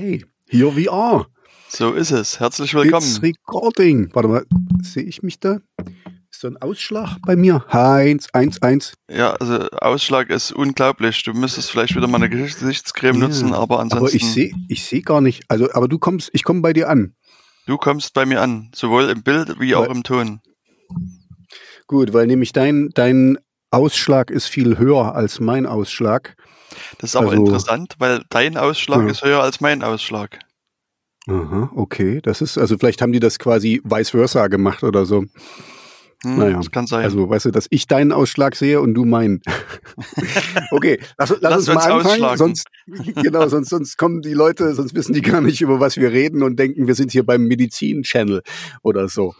Hey, here we are. So ist es. Herzlich willkommen. It's recording. Warte mal, sehe ich mich da? Ist da ein Ausschlag bei mir? Eins, eins, eins. Ja, also Ausschlag ist unglaublich. Du müsstest vielleicht wieder mal eine Gesichtscreme ja, nutzen, aber ansonsten. Aber ich sehe ich seh gar nicht. Also, aber du kommst, ich komme bei dir an. Du kommst bei mir an, sowohl im Bild wie auch im Ton. Gut, weil nämlich dein, dein Ausschlag ist viel höher als mein Ausschlag. Das ist aber also, interessant, weil dein Ausschlag ja. ist höher als mein Ausschlag. Aha, okay. Das ist, also vielleicht haben die das quasi vice versa gemacht oder so. Hm, naja, das kann sein. Also, weißt du, dass ich deinen Ausschlag sehe und du meinen. okay, lass, lass, lass uns mal anfangen, sonst, genau, sonst, sonst kommen die Leute, sonst wissen die gar nicht, über was wir reden und denken, wir sind hier beim Medizin-Channel oder so.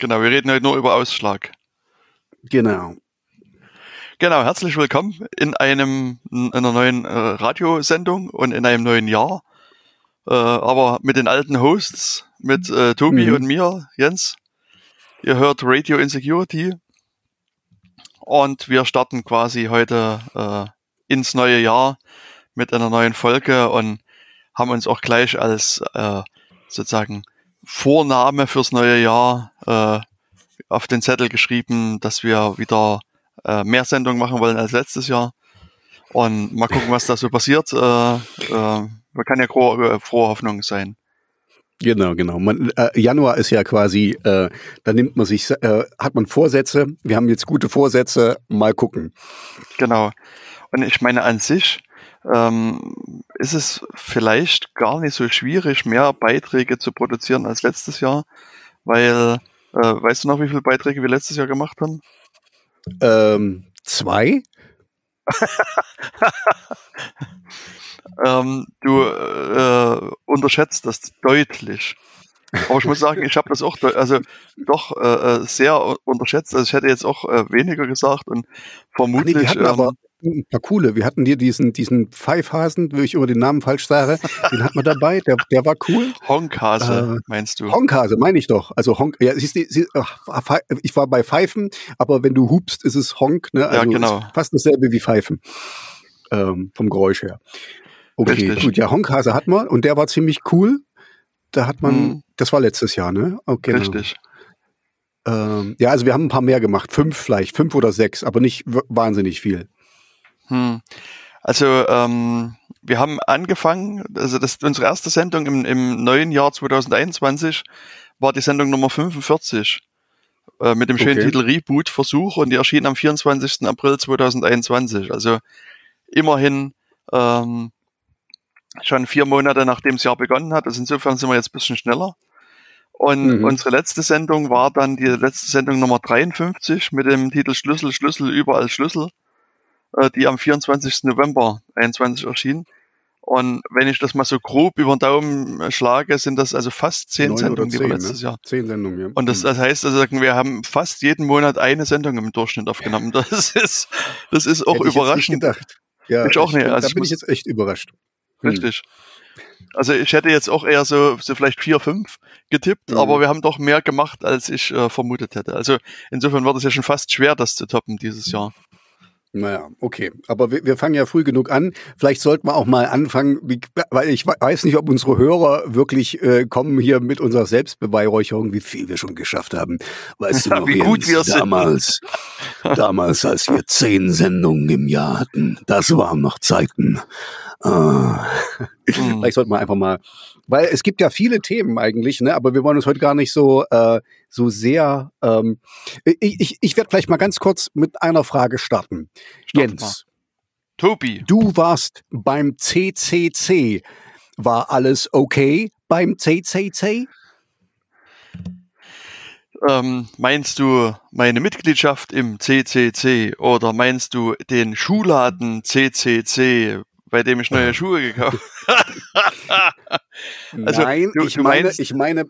Genau, wir reden heute nur über Ausschlag. Genau. Genau, herzlich willkommen in einem in einer neuen äh, Radiosendung und in einem neuen Jahr. Äh, aber mit den alten Hosts, mit äh, Tobi mhm. und mir, Jens. Ihr hört Radio Insecurity. Und wir starten quasi heute äh, ins neue Jahr mit einer neuen Folge und haben uns auch gleich als äh, sozusagen Vorname fürs neue Jahr äh, auf den Zettel geschrieben, dass wir wieder äh, mehr Sendungen machen wollen als letztes Jahr. Und mal gucken, was da so passiert. Äh, äh, kann ja frohe, äh, frohe Hoffnung sein. Genau, genau. Man, äh, Januar ist ja quasi, äh, da nimmt man sich, äh, hat man Vorsätze. Wir haben jetzt gute Vorsätze. Mal gucken. Genau. Und ich meine an sich ähm, ist es vielleicht gar nicht so schwierig, mehr Beiträge zu produzieren als letztes Jahr, weil äh, weißt du noch, wie viele Beiträge wir letztes Jahr gemacht haben? Ähm, zwei? ähm, du äh, unterschätzt das deutlich. Aber ich muss sagen, ich habe das auch also doch äh, äh, sehr unterschätzt. Also ich hätte jetzt auch äh, weniger gesagt und vermutlich. Nee, ähm, aber ein paar coole. Wir hatten hier diesen, diesen Pfeifhasen, wo ich über den Namen falsch sage. Den hat man dabei, der, der war cool. Honkhase, äh, meinst du? Honkhase, meine ich doch. Also Honk, ja, siehst du, sie, ich war bei Pfeifen, aber wenn du hupst, ist es Honk, ne? Also ja, genau. fast dasselbe wie Pfeifen. Ähm, vom Geräusch her. Okay, Richtig. gut. Ja, Honkhase hat man und der war ziemlich cool. Da hat man, hm. das war letztes Jahr, ne? Okay. Genau. Richtig. Ähm, ja, also wir haben ein paar mehr gemacht. Fünf vielleicht, fünf oder sechs, aber nicht wahnsinnig viel. Hm. Also ähm, wir haben angefangen, also das unsere erste Sendung im, im neuen Jahr 2021 war die Sendung Nummer 45 äh, mit dem schönen okay. Titel Reboot Versuch und die erschien am 24. April 2021. Also immerhin ähm, schon vier Monate nachdem das Jahr begonnen hat. Also insofern sind wir jetzt ein bisschen schneller. Und mhm. unsere letzte Sendung war dann die letzte Sendung Nummer 53 mit dem Titel Schlüssel, Schlüssel, überall Schlüssel. Äh, die am 24. November 21 erschien. Und wenn ich das mal so grob über den Daumen schlage, sind das also fast zehn Sendungen, zehn, die wir letztes ne? Jahr. Zehn Sendungen, ja. Und das, mhm. das heißt also, wir haben fast jeden Monat eine Sendung im Durchschnitt aufgenommen. Das ist, das ist auch Hätte überraschend. Ich gedacht. Ja, ich auch nicht. Also da bin ich jetzt echt überrascht. Hm. Richtig. Also ich hätte jetzt auch eher so, so vielleicht vier, fünf getippt, mhm. aber wir haben doch mehr gemacht, als ich äh, vermutet hätte. Also insofern war das ja schon fast schwer, das zu toppen dieses Jahr. Naja, okay. Aber wir, wir, fangen ja früh genug an. Vielleicht sollten wir auch mal anfangen, wie, weil ich weiß nicht, ob unsere Hörer wirklich äh, kommen hier mit unserer Selbstbeweihräucherung, wie viel wir schon geschafft haben. Weißt du noch, wie gut wir damals, damals, als wir zehn Sendungen im Jahr hatten, das waren noch Zeiten. Ah. Mhm. Vielleicht sollten wir einfach mal, weil es gibt ja viele Themen eigentlich, ne? aber wir wollen uns heute gar nicht so, äh, so sehr. Ähm, ich ich, ich werde vielleicht mal ganz kurz mit einer Frage starten. Stopp Jens. Mal. Tobi. Du warst beim CCC. War alles okay beim CCC? Ähm, meinst du meine Mitgliedschaft im CCC oder meinst du den Schuhladen CCC, bei dem ich neue Schuhe gekauft habe. also, Nein, du, ich, du meine, ich meine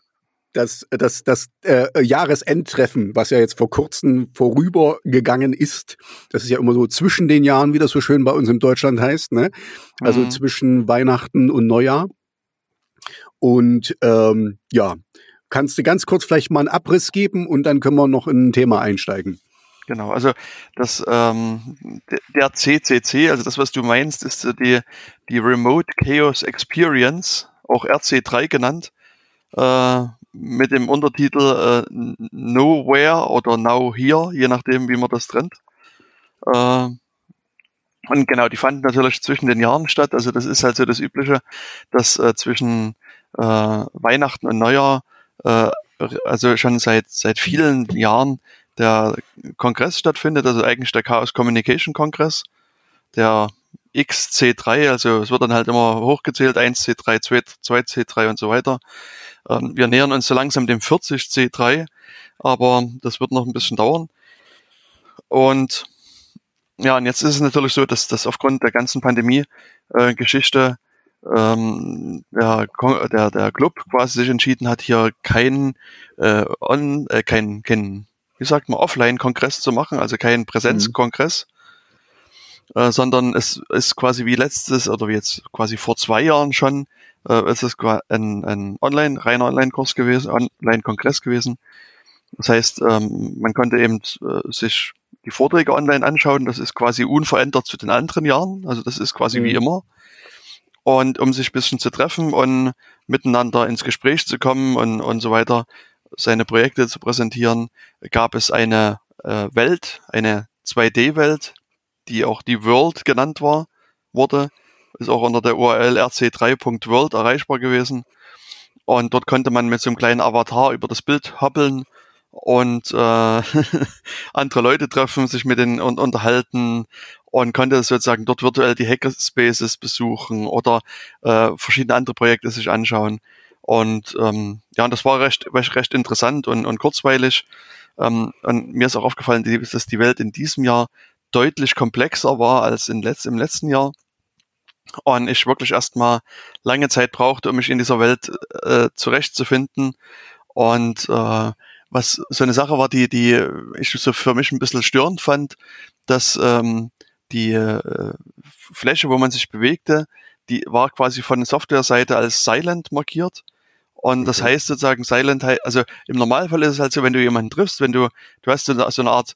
das, das, das äh, Jahresendtreffen, was ja jetzt vor kurzem vorübergegangen ist. Das ist ja immer so zwischen den Jahren, wie das so schön bei uns in Deutschland heißt. Ne? Also mhm. zwischen Weihnachten und Neujahr. Und ähm, ja, kannst du ganz kurz vielleicht mal einen Abriss geben und dann können wir noch in ein Thema einsteigen. Genau, also das ähm, der CCC, also das, was du meinst, ist die, die Remote Chaos Experience. auch RC3 genannt, äh, mit dem Untertitel äh, Nowhere oder Now Here, je nachdem, wie man das trennt. Äh, und genau, die fanden natürlich zwischen den Jahren statt. Also das ist halt so das Übliche, dass äh, zwischen äh, Weihnachten und Neujahr, äh, also schon seit seit vielen Jahren der Kongress stattfindet, also eigentlich der Chaos Communication Kongress, der XC3, also es wird dann halt immer hochgezählt, 1C3, 2C3 und so weiter. Ähm, wir nähern uns so langsam dem 40C3, aber das wird noch ein bisschen dauern. Und ja, und jetzt ist es natürlich so, dass das aufgrund der ganzen Pandemie-Geschichte äh, ähm, der, der, der Club quasi sich entschieden hat, hier keinen äh, on, äh, kein, kein, wie sagt man, Offline-Kongress zu machen, also keinen Präsenzkongress, mhm. äh, sondern es ist quasi wie letztes oder wie jetzt quasi vor zwei Jahren schon, äh, es ist ein, ein Online, reiner Online-Kurs gewesen, Online-Kongress gewesen. Das heißt, ähm, man konnte eben äh, sich die Vorträge online anschauen. Das ist quasi unverändert zu den anderen Jahren. Also das ist quasi mhm. wie immer. Und um sich ein bisschen zu treffen und miteinander ins Gespräch zu kommen und, und so weiter, seine Projekte zu präsentieren, gab es eine äh, Welt, eine 2D-Welt, die auch die World genannt war, wurde. Ist auch unter der URL rc3.world erreichbar gewesen. Und dort konnte man mit so einem kleinen Avatar über das Bild hoppeln und äh, andere Leute treffen, sich mit denen und, unterhalten und konnte sozusagen dort virtuell die Hackerspaces besuchen oder äh, verschiedene andere Projekte sich anschauen. Und ähm, ja, und das war recht, recht, interessant und, und kurzweilig. Ähm, und mir ist auch aufgefallen, dass die Welt in diesem Jahr deutlich komplexer war als in letzt, im letzten Jahr. Und ich wirklich erstmal lange Zeit brauchte, um mich in dieser Welt äh, zurechtzufinden. Und äh, was so eine Sache war, die, die ich so für mich ein bisschen störend fand, dass ähm, die äh, Fläche, wo man sich bewegte, die war quasi von der Softwareseite als Silent markiert. Und das heißt sozusagen Silent, also im Normalfall ist es halt so, wenn du jemanden triffst, wenn du, du hast so eine, so eine Art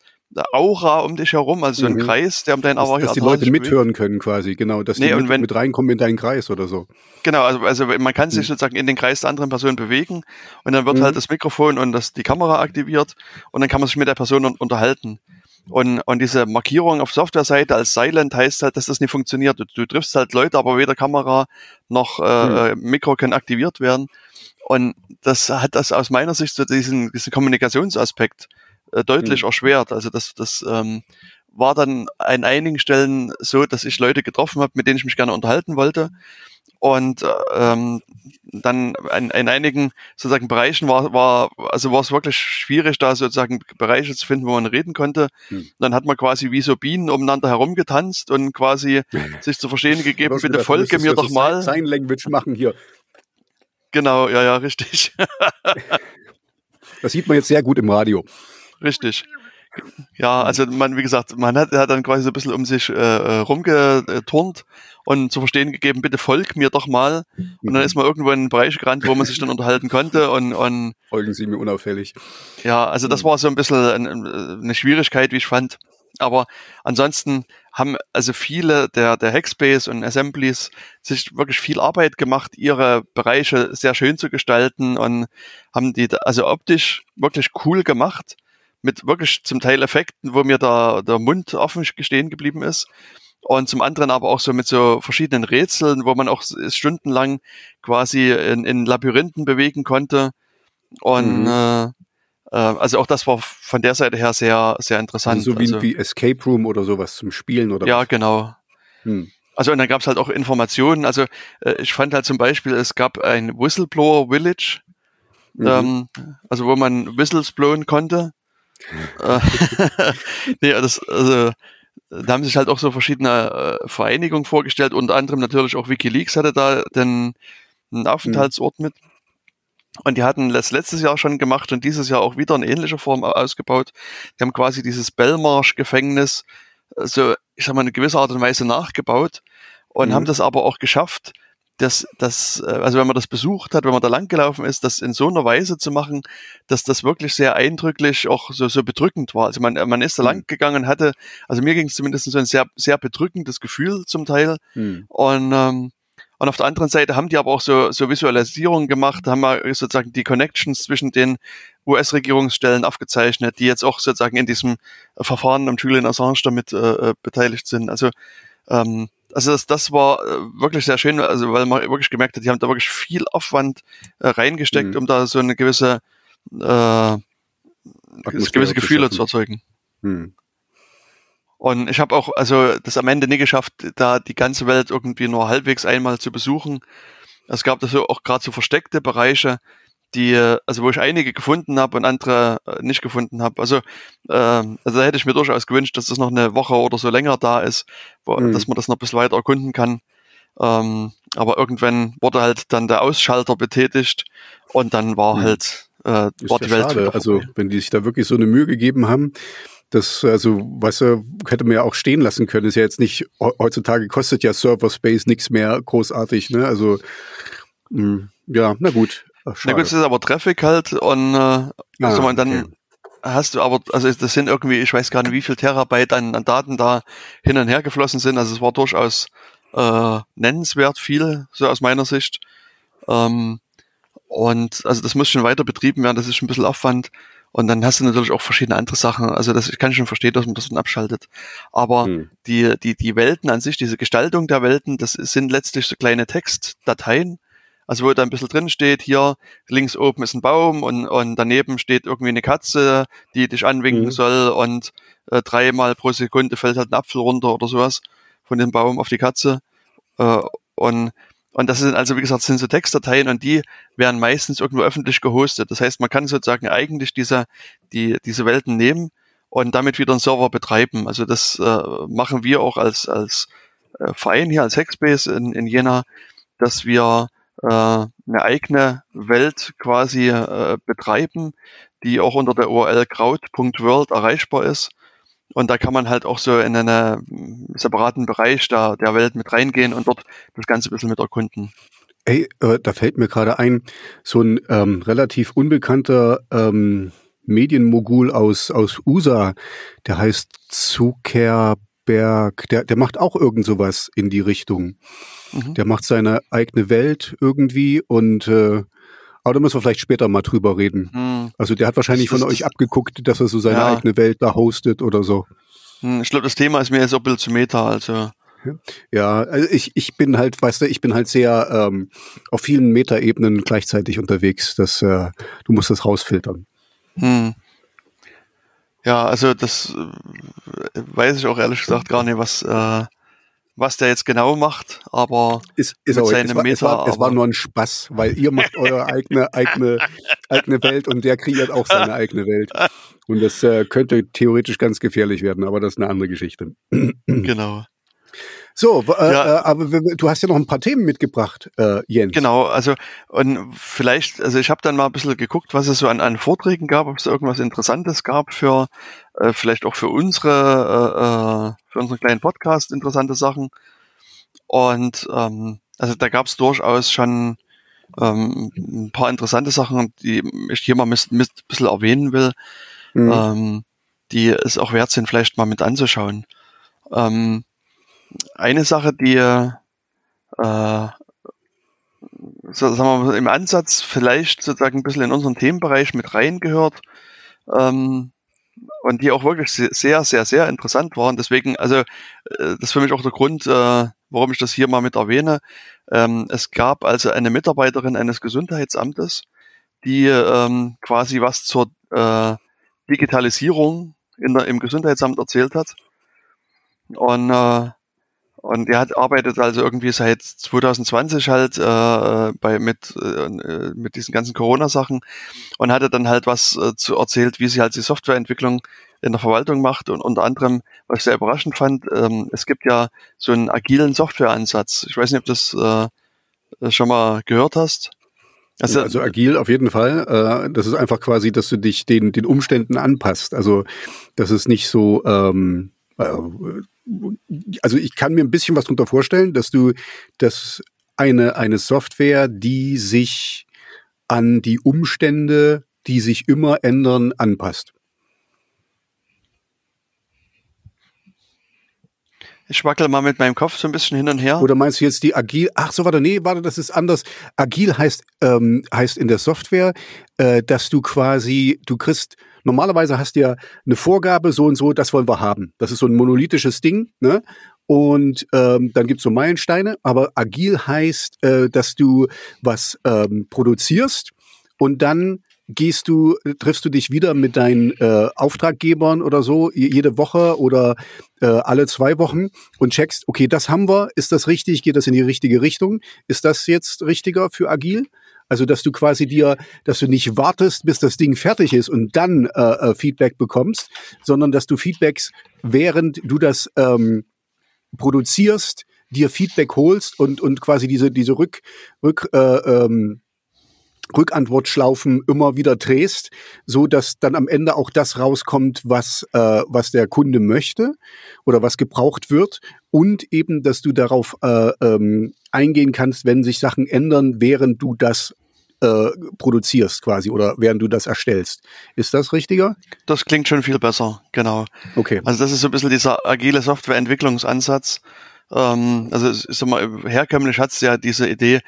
Aura um dich herum, also so ein mhm. Kreis, der um deinen Aura Dass, dass die Leute mithören können quasi, genau, dass nee, die mit, wenn, mit, reinkommen in deinen Kreis oder so. Genau, also, also man kann sich mhm. sozusagen in den Kreis der anderen Person bewegen und dann wird mhm. halt das Mikrofon und das, die Kamera aktiviert und dann kann man sich mit der Person unterhalten. Und, und diese Markierung auf Software-Seite als Silent heißt halt, dass das nicht funktioniert. Du, du triffst halt Leute, aber weder Kamera noch äh, mhm. Mikro können aktiviert werden. Und das hat das aus meiner Sicht so diesen, diesen Kommunikationsaspekt äh, deutlich mhm. erschwert. Also das, das ähm, war dann an einigen Stellen so, dass ich Leute getroffen habe, mit denen ich mich gerne unterhalten wollte. Und ähm, dann in, in einigen sozusagen Bereichen war, war, also war es wirklich schwierig, da sozusagen Bereiche zu finden, wo man reden konnte. Hm. Dann hat man quasi wie so Bienen umeinander herumgetanzt und quasi sich zu verstehen gegeben, bitte folge mir doch mal. Sign Language machen hier. Genau, ja, ja, richtig. das sieht man jetzt sehr gut im Radio. Richtig. Ja, also man, wie gesagt, man hat, hat dann quasi so ein bisschen um sich äh, äh rumgeturnt und zu verstehen gegeben, bitte folg mir doch mal. Und dann ist man irgendwo in einen Bereich gerannt, wo man sich dann unterhalten konnte und, und Folgen Sie mir unauffällig. Ja, also das war so ein bisschen eine Schwierigkeit, wie ich fand. Aber ansonsten haben also viele der, der Hackspace und Assemblies sich wirklich viel Arbeit gemacht, ihre Bereiche sehr schön zu gestalten und haben die also optisch wirklich cool gemacht mit wirklich zum Teil Effekten, wo mir da der Mund offen stehen geblieben ist. Und zum anderen aber auch so mit so verschiedenen Rätseln, wo man auch stundenlang quasi in, in Labyrinthen bewegen konnte. Und mhm. äh, äh also auch das war von der Seite her sehr, sehr interessant. Also so wie, also, wie Escape Room oder sowas zum Spielen oder Ja, was? genau. Hm. Also und dann gab es halt auch Informationen. Also äh, ich fand halt zum Beispiel, es gab ein Whistleblower Village, mhm. ähm, also wo man Whistles blowen konnte. Äh, nee, das, also, da haben sich halt auch so verschiedene äh, Vereinigungen vorgestellt, unter anderem natürlich auch Wikileaks hatte da den, den Aufenthaltsort mhm. mit. Und die hatten das letztes Jahr schon gemacht und dieses Jahr auch wieder in ähnlicher Form ausgebaut. Die haben quasi dieses Belmarsh-Gefängnis so, ich sag mal, in gewisser Art und Weise nachgebaut und mhm. haben das aber auch geschafft, das, das, äh, also wenn man das besucht hat, wenn man da langgelaufen ist, das in so einer Weise zu machen, dass das wirklich sehr eindrücklich auch so, so bedrückend war. Also man, man ist da mhm. lang gegangen, hatte, also mir ging es zumindest so ein sehr, sehr bedrückendes Gefühl zum Teil. Mhm. Und, ähm, Und auf der anderen Seite haben die aber auch so, so Visualisierungen gemacht, haben wir sozusagen die Connections zwischen den US-Regierungsstellen aufgezeichnet, die jetzt auch sozusagen in diesem Verfahren um Julian Assange damit äh, äh, beteiligt sind. Also, ähm, also das, das war äh, wirklich sehr schön, also weil man wirklich gemerkt hat, die haben da wirklich viel Aufwand äh, reingesteckt, mhm. um da so eine gewisse, äh, gewisse Gefühle zu erzeugen. Mhm. Und ich habe auch also das am Ende nie geschafft, da die ganze Welt irgendwie nur halbwegs einmal zu besuchen. Es gab da so auch gerade so versteckte Bereiche, die, also wo ich einige gefunden habe und andere äh, nicht gefunden habe. Also, äh, also da hätte ich mir durchaus gewünscht, dass das noch eine Woche oder so länger da ist, wo, mhm. dass man das noch ein bisschen weiter erkunden kann. Ähm, aber irgendwann wurde halt dann der Ausschalter betätigt und dann war mhm. halt äh, war die Welt. Schade. Also wenn die sich da wirklich so eine Mühe gegeben haben, das, also, was weißt hätte man ja auch stehen lassen können. Ist ja jetzt nicht, heutzutage kostet ja Server Space nichts mehr großartig, ne? Also, mh, hm, ja, na gut. Ach, na gut, es ist aber Traffic halt und äh, ah, also man dann okay. hast du aber, also das sind irgendwie, ich weiß gar nicht, wie viel Terabyte an, an Daten da hin und her geflossen sind. Also es war durchaus äh, nennenswert viel, so aus meiner Sicht. Ähm, und also das muss schon weiter betrieben werden, das ist schon ein bisschen Aufwand. Und dann hast du natürlich auch verschiedene andere Sachen. Also das, ich kann schon verstehen, dass man das dann abschaltet. Aber hm. die, die, die Welten an sich, diese Gestaltung der Welten, das sind letztlich so kleine Textdateien. Also wo da ein bisschen drin steht, hier links oben ist ein Baum und, und daneben steht irgendwie eine Katze, die dich anwinken hm. soll und äh, dreimal pro Sekunde fällt halt ein Apfel runter oder sowas von dem Baum auf die Katze. Äh, und und das sind also, wie gesagt, sind so Textdateien und die werden meistens irgendwo öffentlich gehostet. Das heißt, man kann sozusagen eigentlich diese, die, diese Welten nehmen und damit wieder einen Server betreiben. Also das äh, machen wir auch als, als äh, Verein hier, als Hackspace in, in Jena, dass wir äh, eine eigene Welt quasi äh, betreiben, die auch unter der URL kraut.world erreichbar ist und da kann man halt auch so in einen separaten Bereich der, der Welt mit reingehen und dort das Ganze ein bisschen mit erkunden. Ey, äh, da fällt mir gerade ein, so ein ähm, relativ unbekannter ähm, Medienmogul aus, aus USA, der heißt Zuckerberg, der, der macht auch irgend sowas in die Richtung. Mhm. Der macht seine eigene Welt irgendwie und äh, aber da müssen wir vielleicht später mal drüber reden. Hm. Also der hat wahrscheinlich von euch abgeguckt, dass er so seine ja. eigene Welt da hostet oder so. Hm, ich glaube, das Thema ist mir jetzt auch ein bisschen zu Meta, also. Ja, also ich, ich bin halt, weißt du, ich bin halt sehr ähm, auf vielen Metaebenen gleichzeitig unterwegs. Das, äh, du musst das rausfiltern. Hm. Ja, also das äh, weiß ich auch ehrlich gesagt gar nicht, was, äh, was der jetzt genau macht, aber ist, ist auch, es, war, Meta, es, war, es war nur ein Spaß, weil ihr macht eure eigene, eigene, eigene Welt und der kreiert auch seine eigene Welt. Und das äh, könnte theoretisch ganz gefährlich werden, aber das ist eine andere Geschichte. genau. So, äh, ja. äh, aber du hast ja noch ein paar Themen mitgebracht, äh, Jens. Genau, also und vielleicht, also ich habe dann mal ein bisschen geguckt, was es so an, an Vorträgen gab, ob es irgendwas Interessantes gab für äh, vielleicht auch für unsere, äh, äh für unseren kleinen Podcast interessante Sachen. Und ähm, also da gab es durchaus schon ähm, ein paar interessante Sachen, die ich hier mal ein bisschen erwähnen will, mhm. ähm, die es auch wert sind, vielleicht mal mit anzuschauen. Ähm, eine Sache, die äh, so, sagen wir mal, im Ansatz vielleicht sozusagen ein bisschen in unseren Themenbereich mit reingehört ähm, und die auch wirklich sehr, sehr, sehr interessant waren. Deswegen, also äh, das ist für mich auch der Grund, äh, warum ich das hier mal mit erwähne. Ähm, es gab also eine Mitarbeiterin eines Gesundheitsamtes, die ähm, quasi was zur äh, Digitalisierung in der, im Gesundheitsamt erzählt hat. Und äh, und er hat arbeitet also irgendwie seit 2020 halt äh, bei mit äh, mit diesen ganzen Corona-Sachen und hatte dann halt was äh, zu erzählt, wie sie halt die Softwareentwicklung in der Verwaltung macht und unter anderem, was ich sehr überraschend fand, ähm, es gibt ja so einen agilen Softwareansatz. Ich weiß nicht, ob du das äh, schon mal gehört hast. Also, also agil auf jeden Fall. Äh, das ist einfach quasi, dass du dich den den Umständen anpasst. Also das ist nicht so ähm, äh, also ich kann mir ein bisschen was darunter vorstellen, dass du dass eine, eine Software, die sich an die Umstände, die sich immer ändern, anpasst. Ich wackel mal mit meinem Kopf so ein bisschen hin und her. Oder meinst du jetzt die Agil? Ach so, warte, nee, warte, das ist anders. Agil heißt, ähm, heißt in der Software, äh, dass du quasi, du kriegst, normalerweise hast du ja eine Vorgabe, so und so, das wollen wir haben. Das ist so ein monolithisches Ding, ne? Und ähm, dann gibt's so Meilensteine, aber agil heißt, äh, dass du was ähm, produzierst und dann gehst du, triffst du dich wieder mit deinen äh, Auftraggebern oder so jede Woche oder äh, alle zwei Wochen und checkst, okay, das haben wir, ist das richtig, geht das in die richtige Richtung? Ist das jetzt richtiger für agil? Also, dass du quasi dir, dass du nicht wartest, bis das Ding fertig ist und dann äh, äh, Feedback bekommst, sondern dass du Feedbacks, während du das ähm, produzierst, dir Feedback holst und, und quasi diese, diese Rück, Rück, äh, ähm, Rückantwortschlaufen immer wieder drehst, so dass dann am Ende auch das rauskommt, was äh, was der Kunde möchte oder was gebraucht wird und eben, dass du darauf äh, ähm, eingehen kannst, wenn sich Sachen ändern, während du das äh, produzierst quasi oder während du das erstellst. Ist das richtiger? Das klingt schon viel besser, genau. Okay. Also das ist so ein bisschen dieser agile Softwareentwicklungsansatz. Ähm, also ich sag mal, herkömmlich hat es ja diese Idee,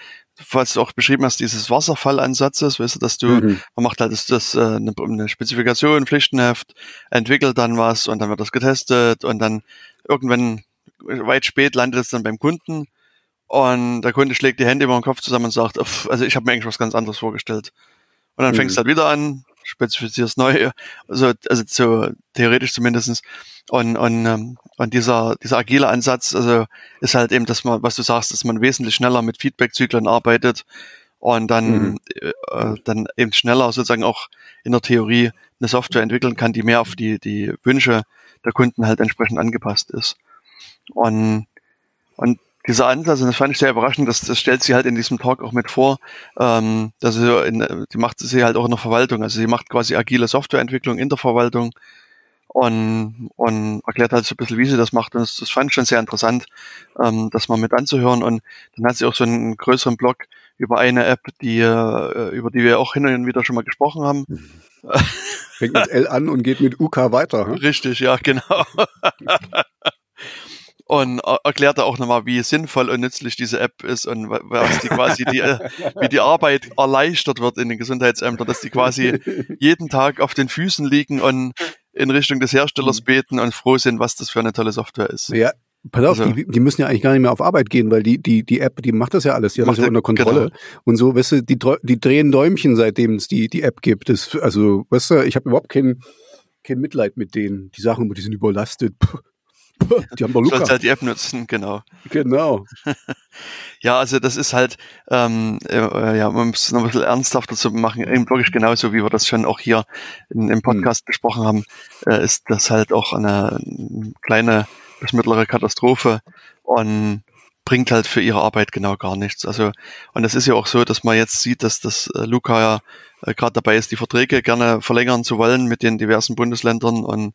was du auch beschrieben hast, dieses Wasserfallansatzes, weißt du, dass du, mhm. man macht halt das, das äh, eine, eine Spezifikation, Pflichtenheft, entwickelt dann was und dann wird das getestet und dann irgendwann weit spät landet es dann beim Kunden und der Kunde schlägt die Hände über den Kopf zusammen und sagt, also ich habe mir eigentlich was ganz anderes vorgestellt. Und dann mhm. fängst du halt wieder an, spezifizierst neu, also, also so theoretisch zumindestens und, und, ähm, und dieser, dieser agile Ansatz, also ist halt eben, dass man, was du sagst, dass man wesentlich schneller mit Feedback-Zyklen arbeitet und dann, mhm. äh, dann eben schneller sozusagen auch in der Theorie eine Software entwickeln kann, die mehr auf die, die Wünsche der Kunden halt entsprechend angepasst ist. Und, und dieser Ansatz, und das fand ich sehr überraschend, das, das stellt sie halt in diesem Talk auch mit vor, ähm, dass sie, in, die macht sie halt auch in der Verwaltung, also sie macht quasi agile Softwareentwicklung in der Verwaltung und, und erklärt halt so ein bisschen, wie sie das macht. Und das, das fand ich schon sehr interessant, ähm, das mal mit anzuhören. Und dann hat sie auch so einen größeren Blog über eine App, die, äh, über die wir auch hin und wieder schon mal gesprochen haben. Fängt mit L an und geht mit UK weiter. Hm? Richtig, ja, genau. und erklärt er auch nochmal, wie sinnvoll und nützlich diese App ist und was die quasi die, wie die Arbeit erleichtert wird in den Gesundheitsämtern, dass die quasi jeden Tag auf den Füßen liegen und in Richtung des Herstellers mhm. beten und froh sind, was das für eine tolle Software ist. Ja, Pass auf, also, die, die, müssen ja eigentlich gar nicht mehr auf Arbeit gehen, weil die, die, die App, die macht das ja alles, die hat das ja unter Kontrolle. Genau. Und so, weißt du, die, die drehen Däumchen, seitdem es die, die App gibt. Das, also, weißt du, ich habe überhaupt kein, kein Mitleid mit denen. Die Sachen, die sind überlastet. Puh. Die haben doch Luca. Sollst halt die App nutzen, genau. Genau. ja, also das ist halt, ähm, äh, ja, man muss es noch ein bisschen ernsthafter zu machen, eben wirklich genauso, wie wir das schon auch hier in, im Podcast hm. besprochen haben, äh, ist das halt auch eine kleine bis mittlere Katastrophe und bringt halt für ihre Arbeit genau gar nichts. Also, und es ist ja auch so, dass man jetzt sieht, dass das äh, Luca ja äh, gerade dabei ist, die Verträge gerne verlängern zu wollen mit den diversen Bundesländern und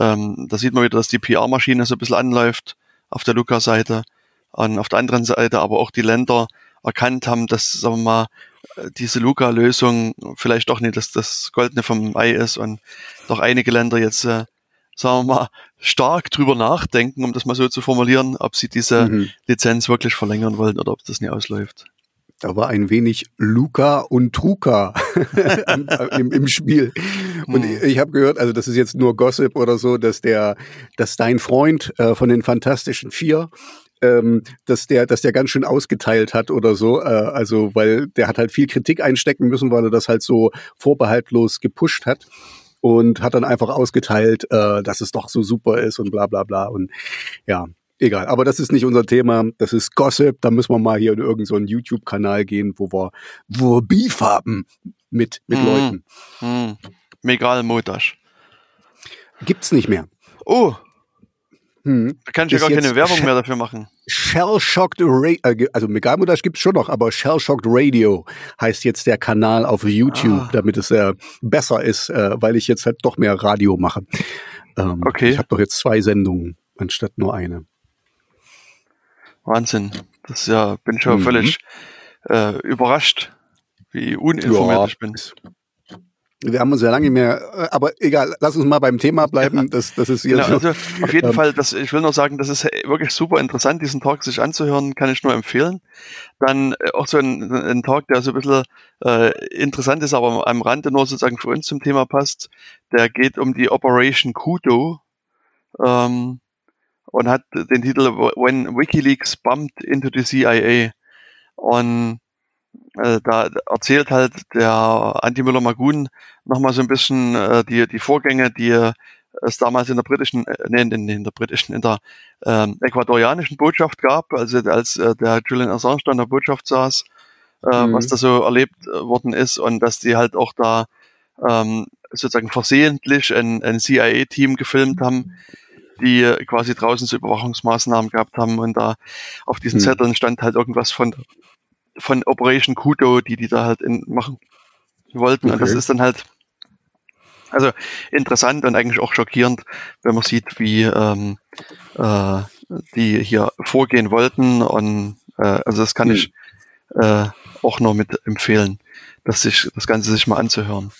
ähm, da sieht man wieder, dass die PR-Maschine so ein bisschen anläuft auf der Luca-Seite. Und auf der anderen Seite aber auch die Länder erkannt haben, dass, sagen wir mal, diese Luca-Lösung vielleicht doch nicht das, das Goldene vom Ei ist und doch einige Länder jetzt, äh, sagen wir mal, stark drüber nachdenken, um das mal so zu formulieren, ob sie diese mhm. Lizenz wirklich verlängern wollen oder ob das nicht ausläuft. Da war ein wenig Luca und Truca im, im, Spiel. Und hm. ich habe gehört, also das ist jetzt nur Gossip oder so, dass der, dass dein Freund äh, von den Fantastischen Vier, ähm, dass der, dass der ganz schön ausgeteilt hat oder so. Äh, also weil der hat halt viel Kritik einstecken müssen, weil er das halt so vorbehaltlos gepusht hat und hat dann einfach ausgeteilt, äh, dass es doch so super ist und bla bla bla. Und ja, egal. Aber das ist nicht unser Thema. Das ist Gossip. Da müssen wir mal hier in irgendeinen so YouTube-Kanal gehen, wo wir, wo wir Beef haben mit, mit mm. Leuten. Mm. Megal Motasch. Gibt's nicht mehr. Oh. Hm. Da kann ich ja gar keine Werbung mehr dafür machen. Shell-Shocked Radio, äh, also Megalmodash gibt's schon noch, aber Shell-Shocked Radio heißt jetzt der Kanal auf YouTube, ah. damit es äh, besser ist, äh, weil ich jetzt halt doch mehr Radio mache. Ähm, okay. Ich habe doch jetzt zwei Sendungen anstatt nur eine. Wahnsinn. Das ist ja, bin schon mhm. völlig äh, überrascht, wie uninformiert ja, ich bin. Wir haben uns ja lange mehr, äh, aber egal, lass uns mal beim Thema bleiben. Das, das ist hier genau, so. also auf jeden ähm, Fall, das, ich will nur sagen, das ist wirklich super interessant, diesen Talk sich anzuhören, kann ich nur empfehlen. Dann äh, auch so ein, ein Talk, der so ein bisschen äh, interessant ist, aber am Rande nur sozusagen für uns zum Thema passt. Der geht um die Operation Kudo ähm, und hat den Titel When WikiLeaks Bumped into the CIA. Und äh, da erzählt halt der Anti Müller-Magun nochmal so ein bisschen äh, die, die Vorgänge, die es damals in der britischen, äh, nee, in, in der britischen, in der ähm, ecuadorianischen Botschaft gab, also als äh, der Julian Assange da in der Botschaft saß, äh, mhm. was da so erlebt äh, worden ist und dass die halt auch da ähm, sozusagen versehentlich ein, ein CIA-Team gefilmt haben, die quasi draußen so Überwachungsmaßnahmen gehabt haben und da auf diesen mhm. Zetteln stand halt irgendwas von von Operation Kudo, die die da halt in, machen wollten. Okay. Und das ist dann halt also interessant und eigentlich auch schockierend, wenn man sieht, wie ähm, äh, die hier vorgehen wollten. Und äh, also das kann mhm. ich äh, auch nur mit empfehlen, dass sich das Ganze sich mal anzuhören.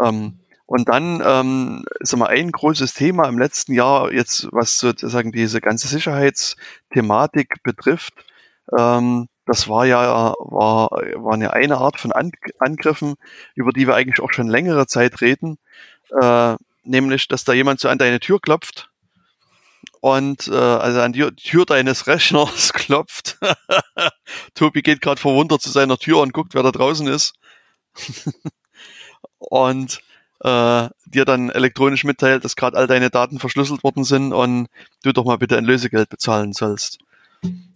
Ähm, und dann ähm, ist mal ein großes Thema im letzten Jahr jetzt, was sozusagen diese ganze Sicherheitsthematik betrifft. Ähm, das war ja, war, waren ja eine Art von An Angriffen, über die wir eigentlich auch schon längere Zeit reden. Äh, nämlich, dass da jemand so an deine Tür klopft und äh, also an die Tür deines Rechners klopft. Tobi geht gerade verwundert zu seiner Tür und guckt, wer da draußen ist. und äh, dir dann elektronisch mitteilt, dass gerade all deine Daten verschlüsselt worden sind und du doch mal bitte ein Lösegeld bezahlen sollst.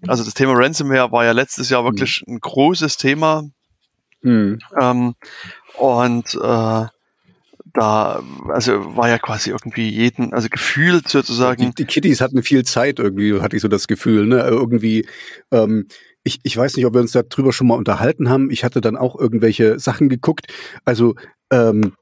Also das Thema Ransomware war ja letztes Jahr wirklich ein großes Thema. Mhm. Ähm, und äh, da, also war ja quasi irgendwie jeden, also gefühlt sozusagen. Die, die Kitties hatten viel Zeit irgendwie, hatte ich so das Gefühl, ne? Irgendwie, ähm, ich, ich weiß nicht, ob wir uns darüber schon mal unterhalten haben. Ich hatte dann auch irgendwelche Sachen geguckt. Also ähm,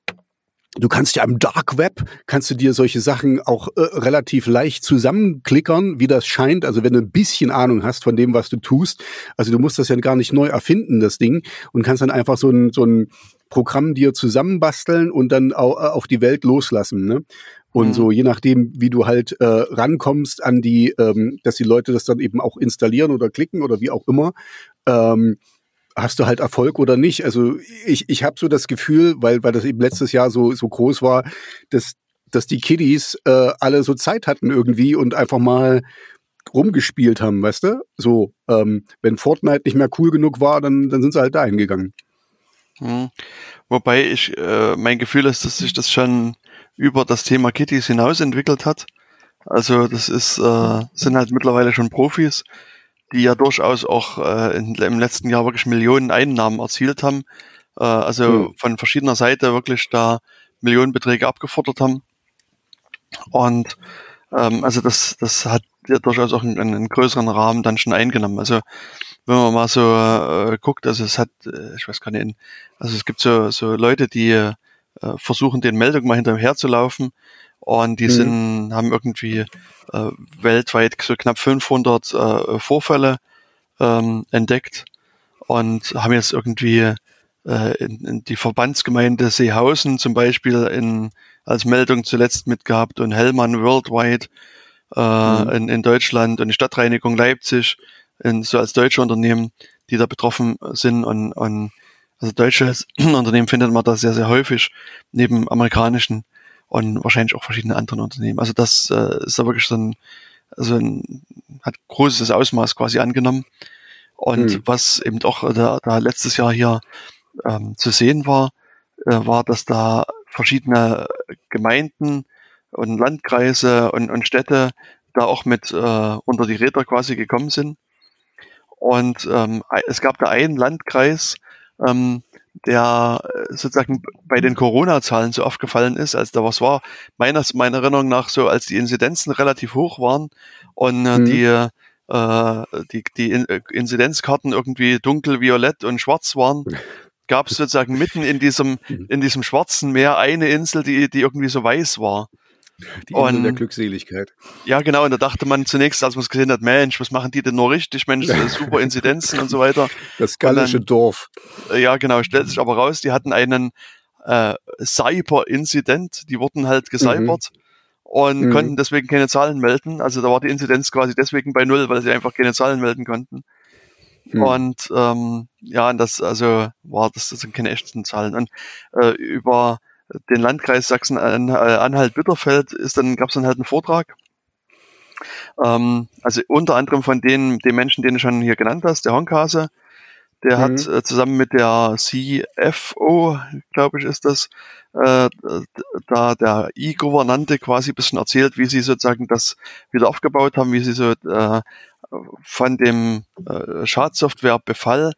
Du kannst ja am Dark Web, kannst du dir solche Sachen auch äh, relativ leicht zusammenklickern, wie das scheint. Also wenn du ein bisschen Ahnung hast von dem, was du tust. Also du musst das ja gar nicht neu erfinden, das Ding. Und kannst dann einfach so ein, so ein Programm dir zusammenbasteln und dann auch äh, auf die Welt loslassen. Ne? Und mhm. so, je nachdem, wie du halt äh, rankommst an die, ähm, dass die Leute das dann eben auch installieren oder klicken oder wie auch immer, ähm, hast du halt Erfolg oder nicht. Also ich, ich habe so das Gefühl, weil, weil das eben letztes Jahr so, so groß war, dass, dass die Kiddies äh, alle so Zeit hatten irgendwie und einfach mal rumgespielt haben, weißt du? So, ähm, wenn Fortnite nicht mehr cool genug war, dann, dann sind sie halt dahin gegangen. Hm. Wobei ich, äh, mein Gefühl ist, dass sich das schon über das Thema Kitties hinaus entwickelt hat. Also das ist, äh, sind halt mittlerweile schon Profis, die ja durchaus auch äh, in, im letzten Jahr wirklich Millionen Einnahmen erzielt haben. Äh, also mhm. von verschiedener Seite wirklich da Millionenbeträge abgefordert haben. Und ähm, also das, das hat ja durchaus auch einen, einen größeren Rahmen dann schon eingenommen. Also wenn man mal so äh, guckt, also es hat, äh, ich weiß gar nicht, also es gibt so, so Leute, die äh, versuchen, den Meldungen mal hinterher zu laufen und die mhm. sind, haben irgendwie äh, weltweit so knapp 500 äh, Vorfälle ähm, entdeckt und haben jetzt irgendwie äh, in, in die Verbandsgemeinde Seehausen zum Beispiel in, als Meldung zuletzt mitgehabt und Hellmann Worldwide äh, mhm. in, in Deutschland und die Stadtreinigung Leipzig in, so als deutsche Unternehmen, die da betroffen sind und, und also deutsche Unternehmen findet man da sehr, sehr häufig neben amerikanischen und wahrscheinlich auch verschiedene anderen Unternehmen. Also das äh, ist da wirklich so ein, also ein, hat großes Ausmaß quasi angenommen. Und hm. was eben doch da, da letztes Jahr hier ähm, zu sehen war, äh, war, dass da verschiedene Gemeinden und Landkreise und, und Städte da auch mit äh, unter die Räder quasi gekommen sind. Und ähm, es gab da einen Landkreis, ähm, der äh, sozusagen bei den Corona-Zahlen so aufgefallen ist, als da was war, meiner, meiner Erinnerung nach so, als die Inzidenzen relativ hoch waren und äh, mhm. die, äh, die, die äh, Inzidenzkarten irgendwie dunkel, violett und schwarz waren, gab es sozusagen mitten in diesem, mhm. in diesem schwarzen Meer eine Insel, die, die irgendwie so weiß war. Die Insel und, der Glückseligkeit. Ja, genau. Und da dachte man zunächst, als man es gesehen hat, Mensch, was machen die denn nur richtig? Mensch, super Inzidenzen und so weiter. Das gallische dann, Dorf. Ja, genau. Stellt sich aber raus, die hatten einen äh, Cyber-Incident. Die wurden halt gesalbert. Mhm und mhm. konnten deswegen keine Zahlen melden. Also da war die Inzidenz quasi deswegen bei null, weil sie einfach keine Zahlen melden konnten. Mhm. Und ähm, ja, das also war das, das sind keine echten Zahlen. Und äh, über den Landkreis Sachsen-Anhalt-Bitterfeld ist dann gab es dann halt einen Vortrag. Ähm, also unter anderem von den, den Menschen, den du schon hier genannt hast, der Honkase, der mhm. hat äh, zusammen mit der CFO, glaube ich, ist das, äh, da der E-Gouvernante quasi ein bisschen erzählt, wie sie sozusagen das wieder aufgebaut haben, wie sie so äh, von dem äh, Schadsoftwarebefall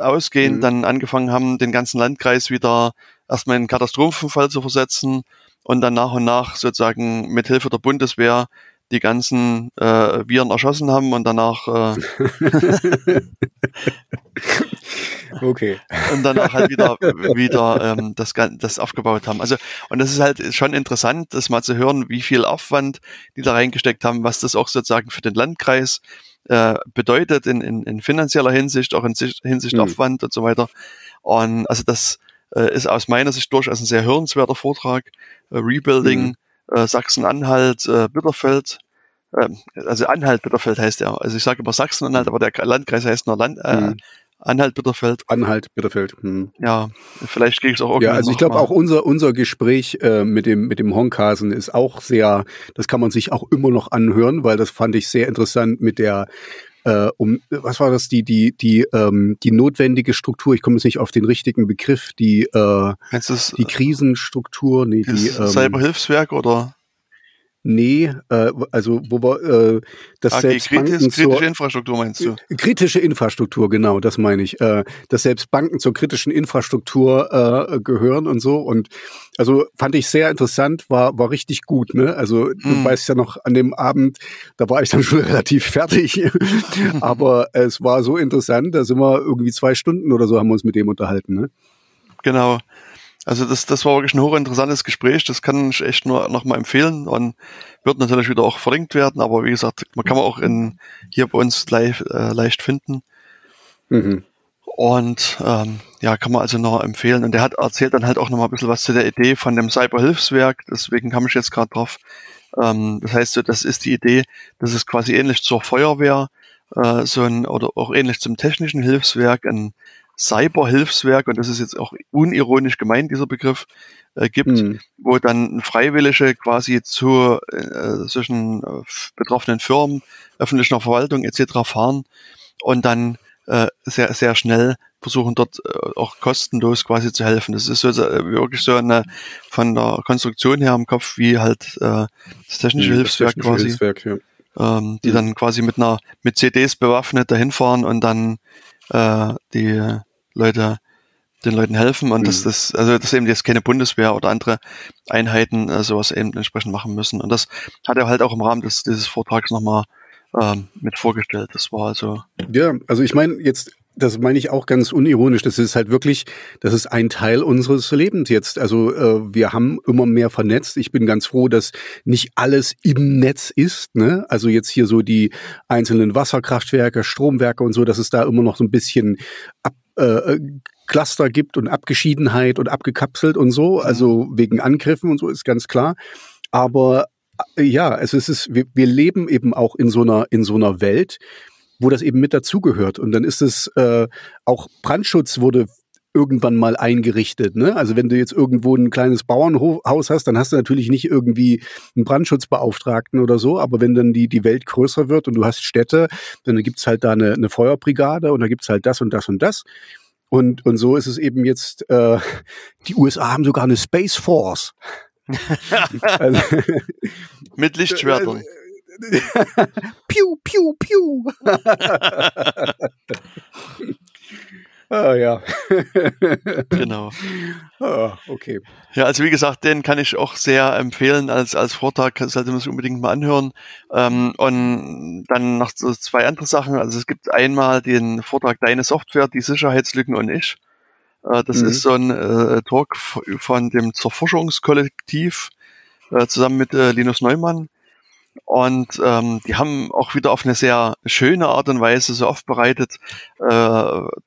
ausgehend mhm. dann angefangen haben, den ganzen Landkreis wieder erstmal in einen Katastrophenfall zu versetzen und dann nach und nach sozusagen mit Hilfe der Bundeswehr die ganzen äh, Viren erschossen haben und danach äh, okay und danach halt wieder wieder ähm, das das aufgebaut haben. Also und das ist halt schon interessant, das mal zu hören, wie viel Aufwand die da reingesteckt haben, was das auch sozusagen für den Landkreis äh, bedeutet in, in, in finanzieller Hinsicht, auch in Hinsicht mhm. Aufwand und so weiter. Und also das äh, ist aus meiner Sicht durchaus ein sehr hörenswerter Vortrag. Äh, Rebuilding mhm äh, Sachsen-Anhalt, äh, Bitterfeld. Äh, also Anhalt-Bitterfeld heißt er. Also ich sage immer Sachsen-Anhalt, aber der Landkreis heißt nur Land, äh, mhm. Anhalt-Bitterfeld. Anhalt-Bitterfeld. Hm. Ja, vielleicht kriege ich es auch irgendwie. Ja, also ich glaube auch unser, unser Gespräch äh, mit dem, mit dem Honkasen ist auch sehr, das kann man sich auch immer noch anhören, weil das fand ich sehr interessant mit der äh, um was war das die die die ähm, die notwendige Struktur ich komme jetzt nicht auf den richtigen Begriff die äh, die äh, Krisenstruktur nee die ähm, Cyberhilfswerk oder Nee, äh, also wo wir äh, das AG, selbst kritisch, Banken kritische zur, Infrastruktur meinst du? Kritische Infrastruktur, genau, das meine ich. Äh, dass selbst Banken zur kritischen Infrastruktur äh, gehören und so. Und also fand ich sehr interessant, war war richtig gut. Ne? Also hm. du weißt ja noch an dem Abend, da war ich dann schon relativ fertig, aber es war so interessant. Da sind wir irgendwie zwei Stunden oder so haben wir uns mit dem unterhalten. Ne? Genau. Also das, das war wirklich ein hochinteressantes Gespräch. Das kann ich echt nur nochmal empfehlen und wird natürlich wieder auch verlinkt werden. Aber wie gesagt, man kann man auch in, hier bei uns live, äh, leicht finden. Mhm. Und ähm, ja, kann man also noch empfehlen. Und der hat erzählt dann halt auch nochmal ein bisschen was zu der Idee von dem Cyberhilfswerk. Deswegen kam ich jetzt gerade drauf. Ähm, das heißt, so, das ist die Idee, das ist quasi ähnlich zur Feuerwehr, äh, so ein, oder auch ähnlich zum technischen Hilfswerk, ein Cyberhilfswerk, und das ist jetzt auch unironisch gemeint, dieser Begriff, äh, gibt, mhm. wo dann Freiwillige quasi zu äh, zwischen äh, betroffenen Firmen, öffentlicher Verwaltung etc. fahren und dann äh, sehr, sehr schnell versuchen dort äh, auch kostenlos quasi zu helfen. Das ist so äh, wirklich so eine von der Konstruktion her im Kopf wie halt äh, das technische mhm, Hilfswerk das technische quasi. Hilfswerk, ja. ähm, die mhm. dann quasi mit einer mit CDs bewaffnet dahin fahren und dann äh, die Leute den Leuten helfen und mhm. dass das, also dass eben jetzt keine Bundeswehr oder andere Einheiten äh, sowas eben entsprechend machen müssen. Und das hat er halt auch im Rahmen des, dieses Vortrags nochmal ähm, mit vorgestellt. Das war also. Ja, also ich meine, jetzt das meine ich auch ganz unironisch. Das ist halt wirklich, das ist ein Teil unseres Lebens jetzt. Also äh, wir haben immer mehr vernetzt. Ich bin ganz froh, dass nicht alles im Netz ist. Ne? Also jetzt hier so die einzelnen Wasserkraftwerke, Stromwerke und so, dass es da immer noch so ein bisschen ab, äh, Cluster gibt und Abgeschiedenheit und abgekapselt und so. Also wegen Angriffen und so ist ganz klar. Aber äh, ja, es ist, wir, wir leben eben auch in so einer in so einer Welt wo das eben mit dazugehört. Und dann ist es äh, auch Brandschutz wurde irgendwann mal eingerichtet. Ne? Also wenn du jetzt irgendwo ein kleines Bauernhaus hast, dann hast du natürlich nicht irgendwie einen Brandschutzbeauftragten oder so, aber wenn dann die, die Welt größer wird und du hast Städte, dann gibt's halt da eine, eine Feuerbrigade und da gibt's halt das und das und das. Und, und so ist es eben jetzt, äh, die USA haben sogar eine Space Force. also, Mit Lichtschwertern. Piu, piu, piu. ah, ja. genau. Ah, okay. Ja, also wie gesagt, den kann ich auch sehr empfehlen als, als Vortrag, sollte man sich unbedingt mal anhören. Ähm, und dann noch so zwei andere Sachen. Also es gibt einmal den Vortrag Deine Software, die Sicherheitslücken und ich. Äh, das mhm. ist so ein äh, Talk von dem Zerforschungskollektiv äh, zusammen mit äh, Linus Neumann. Und ähm, die haben auch wieder auf eine sehr schöne Art und Weise so aufbereitet, äh,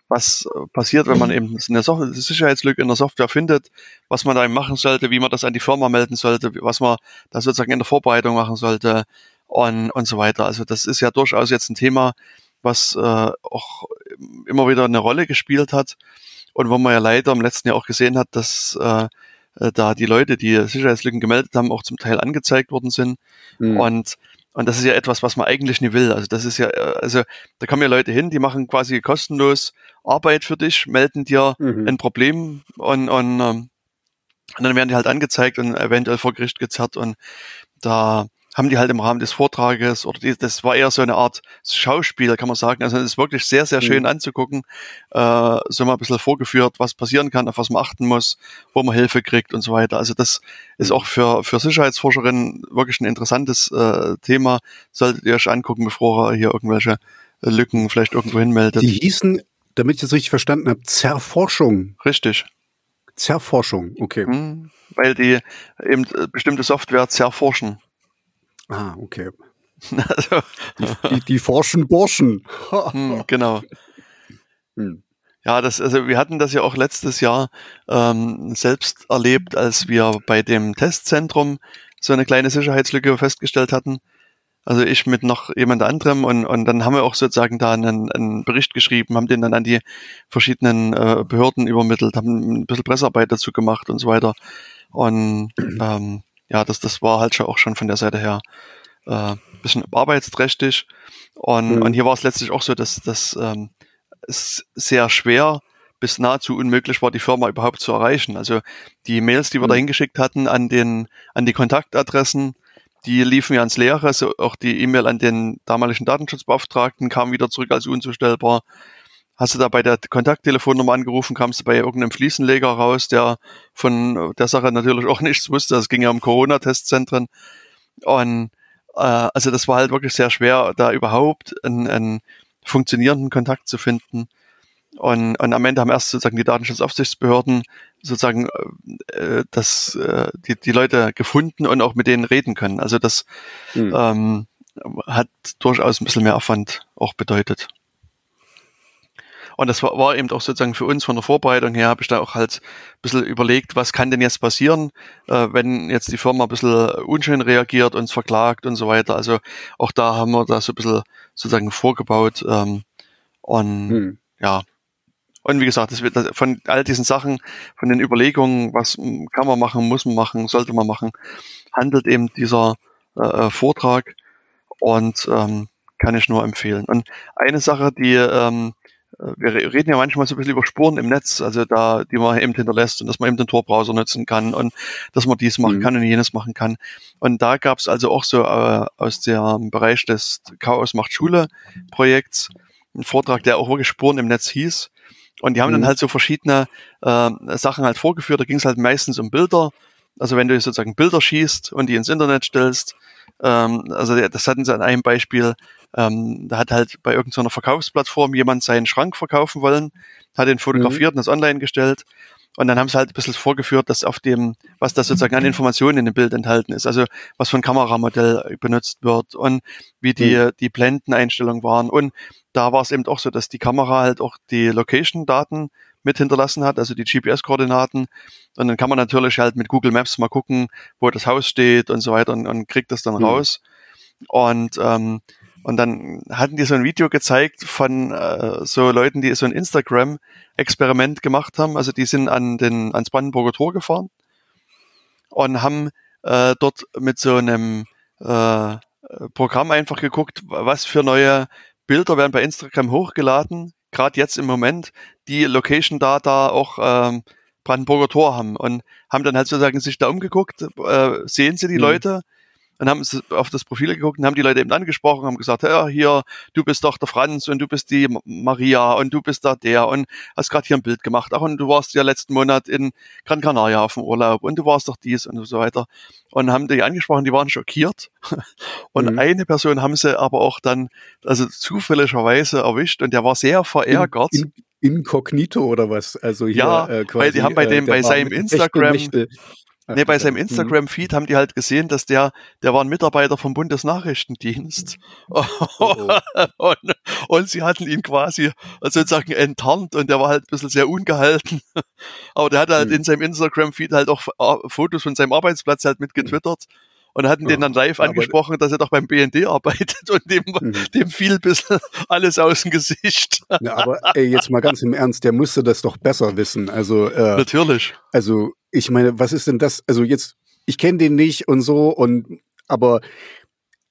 was passiert, wenn man eben eine Software, Sicherheitslücke in der Software findet, was man da machen sollte, wie man das an die Firma melden sollte, was man da sozusagen in der Vorbereitung machen sollte und, und so weiter. Also das ist ja durchaus jetzt ein Thema, was äh, auch immer wieder eine Rolle gespielt hat und wo man ja leider im letzten Jahr auch gesehen hat, dass äh, äh, da die Leute, die Sicherheitslücken gemeldet haben, auch zum Teil angezeigt worden sind. Mhm. Und und das ist ja etwas, was man eigentlich nie will. Also das ist ja, äh, also da kommen ja Leute hin, die machen quasi kostenlos Arbeit für dich, melden dir mhm. ein Problem und, und, ähm, und dann werden die halt angezeigt und eventuell vor Gericht gezerrt. Und da haben die halt im Rahmen des Vortrages oder die, das war eher so eine Art Schauspiel, kann man sagen. Also es ist wirklich sehr, sehr schön mhm. anzugucken. Äh, so mal ein bisschen vorgeführt, was passieren kann, auf was man achten muss, wo man Hilfe kriegt und so weiter. Also das ist auch für, für Sicherheitsforscherinnen wirklich ein interessantes äh, Thema. Solltet ihr euch angucken, bevor ihr hier irgendwelche Lücken vielleicht irgendwo hinmeldet. Die hießen, damit ich das richtig verstanden habe, Zerforschung. Richtig. Zerforschung, okay. Mhm, weil die eben bestimmte Software zerforschen. Ah, okay. Also, die, die, die, forschen Burschen. hm, genau. Hm. Ja, das, also wir hatten das ja auch letztes Jahr ähm, selbst erlebt, als wir bei dem Testzentrum so eine kleine Sicherheitslücke festgestellt hatten. Also ich mit noch jemand anderem und, und dann haben wir auch sozusagen da einen, einen Bericht geschrieben, haben den dann an die verschiedenen äh, Behörden übermittelt, haben ein bisschen Pressearbeit dazu gemacht und so weiter. Und ähm, ja, das, das war halt schon auch schon von der Seite her äh, bisschen arbeitsträchtig. Und, mhm. und hier war es letztlich auch so, dass, dass ähm, es sehr schwer bis nahezu unmöglich war, die Firma überhaupt zu erreichen. Also die Mails, die wir mhm. da hingeschickt hatten an den, an die Kontaktadressen, die liefen ja ans Leere. Also auch die E-Mail an den damaligen Datenschutzbeauftragten kam wieder zurück als unzustellbar. Hast du da bei der Kontakttelefonnummer angerufen, kamst du bei irgendeinem Fliesenleger raus, der von der Sache natürlich auch nichts wusste. Es ging ja um Corona-Testzentren. Und äh, also das war halt wirklich sehr schwer, da überhaupt einen, einen funktionierenden Kontakt zu finden. Und, und am Ende haben erst sozusagen die Datenschutzaufsichtsbehörden sozusagen äh, das, äh, die, die Leute gefunden und auch mit denen reden können. Also das mhm. ähm, hat durchaus ein bisschen mehr Aufwand auch bedeutet. Und das war, war eben auch sozusagen für uns von der Vorbereitung her, habe ich da auch halt ein bisschen überlegt, was kann denn jetzt passieren, äh, wenn jetzt die Firma ein bisschen unschön reagiert, uns verklagt und so weiter. Also auch da haben wir da so ein bisschen sozusagen vorgebaut. Ähm, und hm. ja, und wie gesagt, das wird von all diesen Sachen, von den Überlegungen, was kann man machen, muss man machen, sollte man machen, handelt eben dieser äh, äh Vortrag und ähm, kann ich nur empfehlen. Und eine Sache, die ähm, äh, wir reden ja manchmal so ein bisschen über Spuren im Netz, also da, die man eben hinterlässt und dass man eben den Tor-Browser nutzen kann und dass man dies machen mhm. kann und jenes machen kann. Und da gab es also auch so äh, aus dem Bereich des Chaos macht Schule Projekts einen Vortrag, der auch wirklich Spuren im Netz hieß. Und die haben mhm. dann halt so verschiedene äh, Sachen halt vorgeführt. Da ging es halt meistens um Bilder. Also wenn du sozusagen Bilder schießt und die ins Internet stellst, ähm, also das hatten sie an einem Beispiel, ähm, da hat halt bei irgendeiner Verkaufsplattform jemand seinen Schrank verkaufen wollen, hat ihn fotografiert mhm. und das online gestellt. Und dann haben sie halt ein bisschen vorgeführt, dass auf dem, was da sozusagen an Informationen in dem Bild enthalten ist, also was für ein Kameramodell benutzt wird und wie die, mhm. die Blendeneinstellungen waren. Und da war es eben auch so, dass die Kamera halt auch die Location-Daten mit hinterlassen hat, also die GPS-Koordinaten. Und dann kann man natürlich halt mit Google Maps mal gucken, wo das Haus steht und so weiter und, und kriegt das dann mhm. raus. Und ähm, und dann hatten die so ein Video gezeigt von äh, so Leuten, die so ein Instagram-Experiment gemacht haben. Also die sind an den, ans Brandenburger Tor gefahren und haben äh, dort mit so einem äh, Programm einfach geguckt, was für neue Bilder werden bei Instagram hochgeladen, gerade jetzt im Moment, die Location Data auch ähm, Brandenburger Tor haben und haben dann halt sozusagen sich da umgeguckt, äh, sehen sie die mhm. Leute und haben auf das Profil geguckt und haben die Leute eben angesprochen, haben gesagt, ja, hier, du bist doch der Franz und du bist die Maria und du bist da der und hast gerade hier ein Bild gemacht. Ach, und du warst ja letzten Monat in Gran Canaria auf dem Urlaub und du warst doch dies und so weiter. Und haben die angesprochen, die waren schockiert. Und mhm. eine Person haben sie aber auch dann, also zufälligerweise erwischt und der war sehr verärgert. In, in, inkognito oder was? Also hier, ja, äh, quasi, weil die haben bei dem, äh, bei seinem Instagram, nee, bei seinem Instagram-Feed haben die halt gesehen, dass der, der war ein Mitarbeiter vom Bundesnachrichtendienst. Oh, oh. und, und, sie hatten ihn quasi sozusagen enttarnt und der war halt ein bisschen sehr ungehalten. Aber der hat halt mhm. in seinem Instagram-Feed halt auch äh, Fotos von seinem Arbeitsplatz halt mitgetwittert. Mhm und hatten den dann live angesprochen, dass er doch beim BND arbeitet und dem, mhm. dem fiel bisschen alles aus dem Gesicht. Ja, aber ey, jetzt mal ganz im Ernst, der musste das doch besser wissen. Also äh, Natürlich. Also ich meine, was ist denn das? Also jetzt, ich kenne den nicht und so, und aber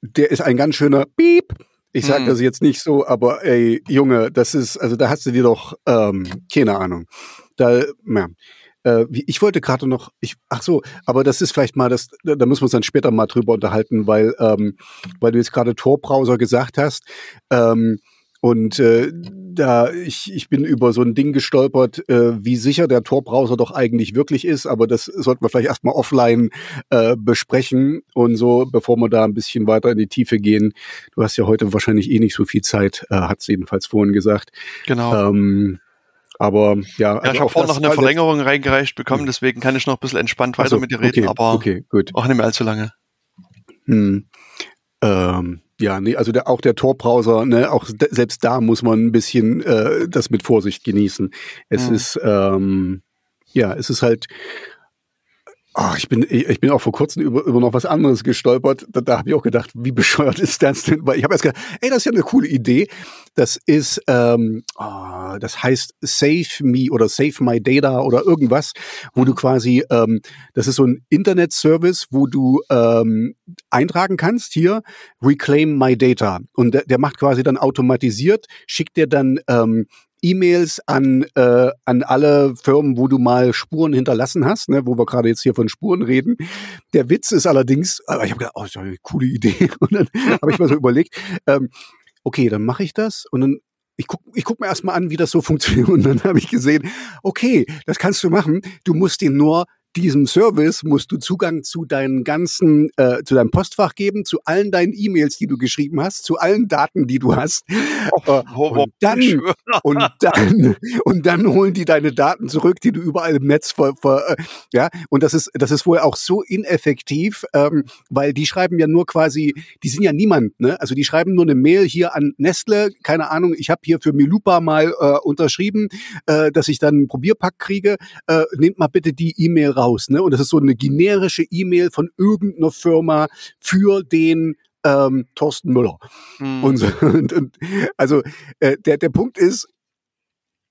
der ist ein ganz schöner Piep. Ich sage hm. das jetzt nicht so, aber ey, Junge, das ist, also da hast du dir doch, ähm, keine Ahnung. Da, ja. Äh, ich wollte gerade noch, ich, ach so, aber das ist vielleicht mal das, da müssen wir uns dann später mal drüber unterhalten, weil, ähm, weil du jetzt gerade Tor-Browser gesagt hast. Ähm, und äh, da ich, ich bin über so ein Ding gestolpert, äh, wie sicher der Tor-Browser doch eigentlich wirklich ist, aber das sollten wir vielleicht erstmal offline äh, besprechen und so, bevor wir da ein bisschen weiter in die Tiefe gehen. Du hast ja heute wahrscheinlich eh nicht so viel Zeit, äh, hat es jedenfalls vorhin gesagt. Genau. Ähm, aber ja, ja also ich habe vorhin noch eine Verlängerung reingereicht bekommen, hm. deswegen kann ich noch ein bisschen entspannt weiter so, mit dir reden, okay, aber okay, auch nicht mehr allzu lange. Hm. Ähm, ja, nee, also der, auch der Tor-Browser, ne, auch selbst da muss man ein bisschen äh, das mit Vorsicht genießen. Es hm. ist ähm, ja, es ist halt Oh, ich bin ich bin auch vor kurzem über, über noch was anderes gestolpert. Da, da habe ich auch gedacht, wie bescheuert ist das denn? Weil ich habe erst gedacht, ey, das ist ja eine coole Idee. Das ist, ähm, oh, das heißt Save Me oder Save My Data oder irgendwas, wo du mhm. quasi, ähm, das ist so ein Internet-Service, wo du ähm, eintragen kannst hier Reclaim My Data und der, der macht quasi dann automatisiert, schickt dir dann ähm, E-Mails an, äh, an alle Firmen, wo du mal Spuren hinterlassen hast, ne, wo wir gerade jetzt hier von Spuren reden. Der Witz ist allerdings, aber ich habe gedacht, oh, das ist eine coole Idee. Und dann habe ich mal so überlegt, ähm, okay, dann mache ich das und dann ich guck, ich guck mir erstmal an, wie das so funktioniert. Und dann habe ich gesehen, okay, das kannst du machen. Du musst den nur diesem Service musst du Zugang zu deinen ganzen, äh, zu deinem Postfach geben, zu allen deinen E-Mails, die du geschrieben hast, zu allen Daten, die du hast. Oh, und dann, und dann, und dann holen die deine Daten zurück, die du überall im Netz ver, ver äh, ja. Und das ist, das ist wohl auch so ineffektiv, ähm, weil die schreiben ja nur quasi, die sind ja niemand, ne? Also die schreiben nur eine Mail hier an Nestle, keine Ahnung, ich habe hier für Milupa mal äh, unterschrieben, äh, dass ich dann einen Probierpack kriege. Äh, nehmt mal bitte die E-Mail raus raus. Ne? Und das ist so eine generische E-Mail von irgendeiner Firma für den ähm, Thorsten Müller. Mhm. Und, so, und, und, also äh, der, der Punkt ist,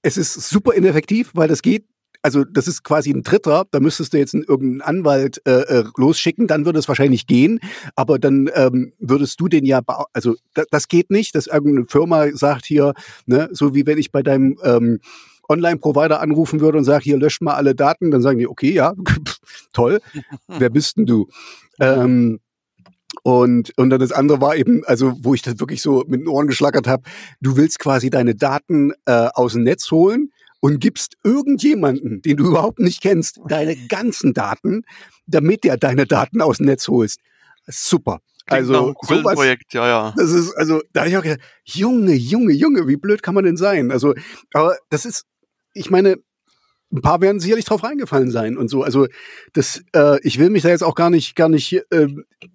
es ist super ineffektiv, weil das geht also das ist quasi ein Dritter, da müsstest du jetzt einen, irgendeinen Anwalt äh, äh, losschicken, dann würde es wahrscheinlich gehen, aber dann ähm, würdest du den ja, also da, das geht nicht, dass irgendeine Firma sagt hier, ne, so wie wenn ich bei deinem ähm, Online-Provider anrufen würde und sage, hier löscht mal alle Daten, dann sagen die, okay, ja, toll, wer bist denn du? Ähm, und, und dann das andere war eben, also wo ich das wirklich so mit den Ohren geschlackert habe, du willst quasi deine Daten äh, aus dem Netz holen und gibst irgendjemanden, den du überhaupt nicht kennst, deine ganzen Daten, damit der deine Daten aus dem Netz holst. Super. Klingt also sowas, Projekt, ja, ja. Das ist also, da habe ich auch gedacht, Junge, Junge, Junge, wie blöd kann man denn sein? Also, aber das ist ich meine, ein paar werden sicherlich drauf reingefallen sein und so. Also das, äh, ich will mich da jetzt auch gar nicht, gar nicht. Äh,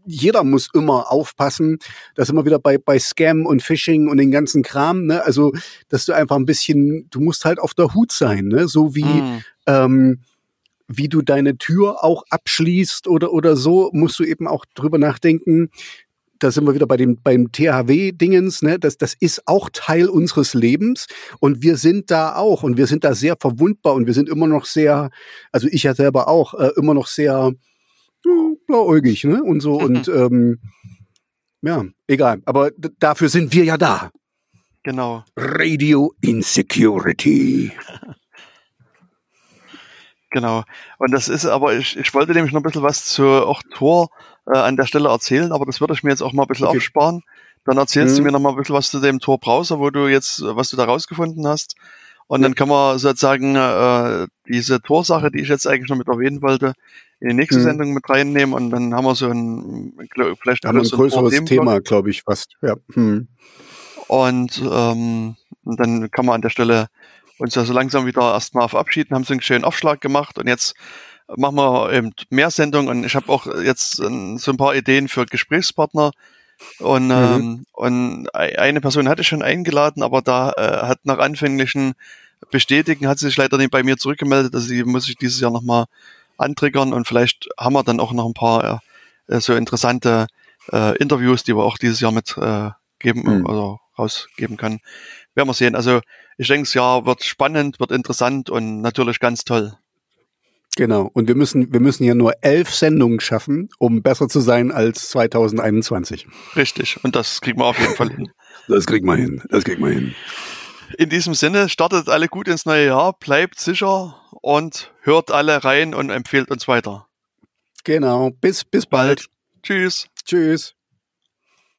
jeder muss immer aufpassen, dass immer wieder bei bei Scam und Phishing und den ganzen Kram. Ne? Also dass du einfach ein bisschen, du musst halt auf der Hut sein, ne? So wie mm. ähm, wie du deine Tür auch abschließt oder oder so, musst du eben auch drüber nachdenken da sind wir wieder bei dem beim THW-Dingens, ne? Das, das ist auch Teil unseres Lebens und wir sind da auch und wir sind da sehr verwundbar und wir sind immer noch sehr, also ich ja selber auch, äh, immer noch sehr äh, blauäugig, ne? Und so und ähm, ja, egal. Aber dafür sind wir ja da. Genau. Radio Insecurity. genau. Und das ist aber, ich, ich wollte nämlich noch ein bisschen was zur auch Tor äh, an der Stelle erzählen, aber das würde ich mir jetzt auch mal ein bisschen okay. aufsparen. Dann erzählst mhm. du mir noch mal ein bisschen was zu dem Tor-Browser, wo du jetzt, was du da rausgefunden hast. Und dann kann man sozusagen äh, diese Tor-Sache, die ich jetzt eigentlich noch mit erwähnen wollte, in die nächste mhm. Sendung mit reinnehmen und dann haben wir so ein, vielleicht haben wir ein so größeres ein Thema, glaube ich, fast. Ja. Mhm. Und, ähm, dann kann man an der Stelle uns ja so langsam wieder erstmal verabschieden, haben so einen schönen Aufschlag gemacht und jetzt machen wir eben mehr Sendungen und ich habe auch jetzt so ein paar Ideen für Gesprächspartner. Und, mhm. ähm, und eine Person hatte ich schon eingeladen, aber da äh, hat nach anfänglichen Bestätigen hat sie sich leider nicht bei mir zurückgemeldet. Also die muss ich dieses Jahr nochmal antriggern und vielleicht haben wir dann auch noch ein paar äh, so interessante äh, Interviews, die wir auch dieses Jahr mit äh, geben, mhm. also rausgeben können. Werden wir sehen. Also ich denke, das Jahr wird spannend, wird interessant und natürlich ganz toll. Genau. Und wir müssen, wir müssen ja nur elf Sendungen schaffen, um besser zu sein als 2021. Richtig. Und das kriegen wir auf jeden Fall hin. Das kriegen wir hin. Das kriegen wir hin. In diesem Sinne, startet alle gut ins neue Jahr, bleibt sicher und hört alle rein und empfehlt uns weiter. Genau. Bis, bis bald. bald. Tschüss. Tschüss.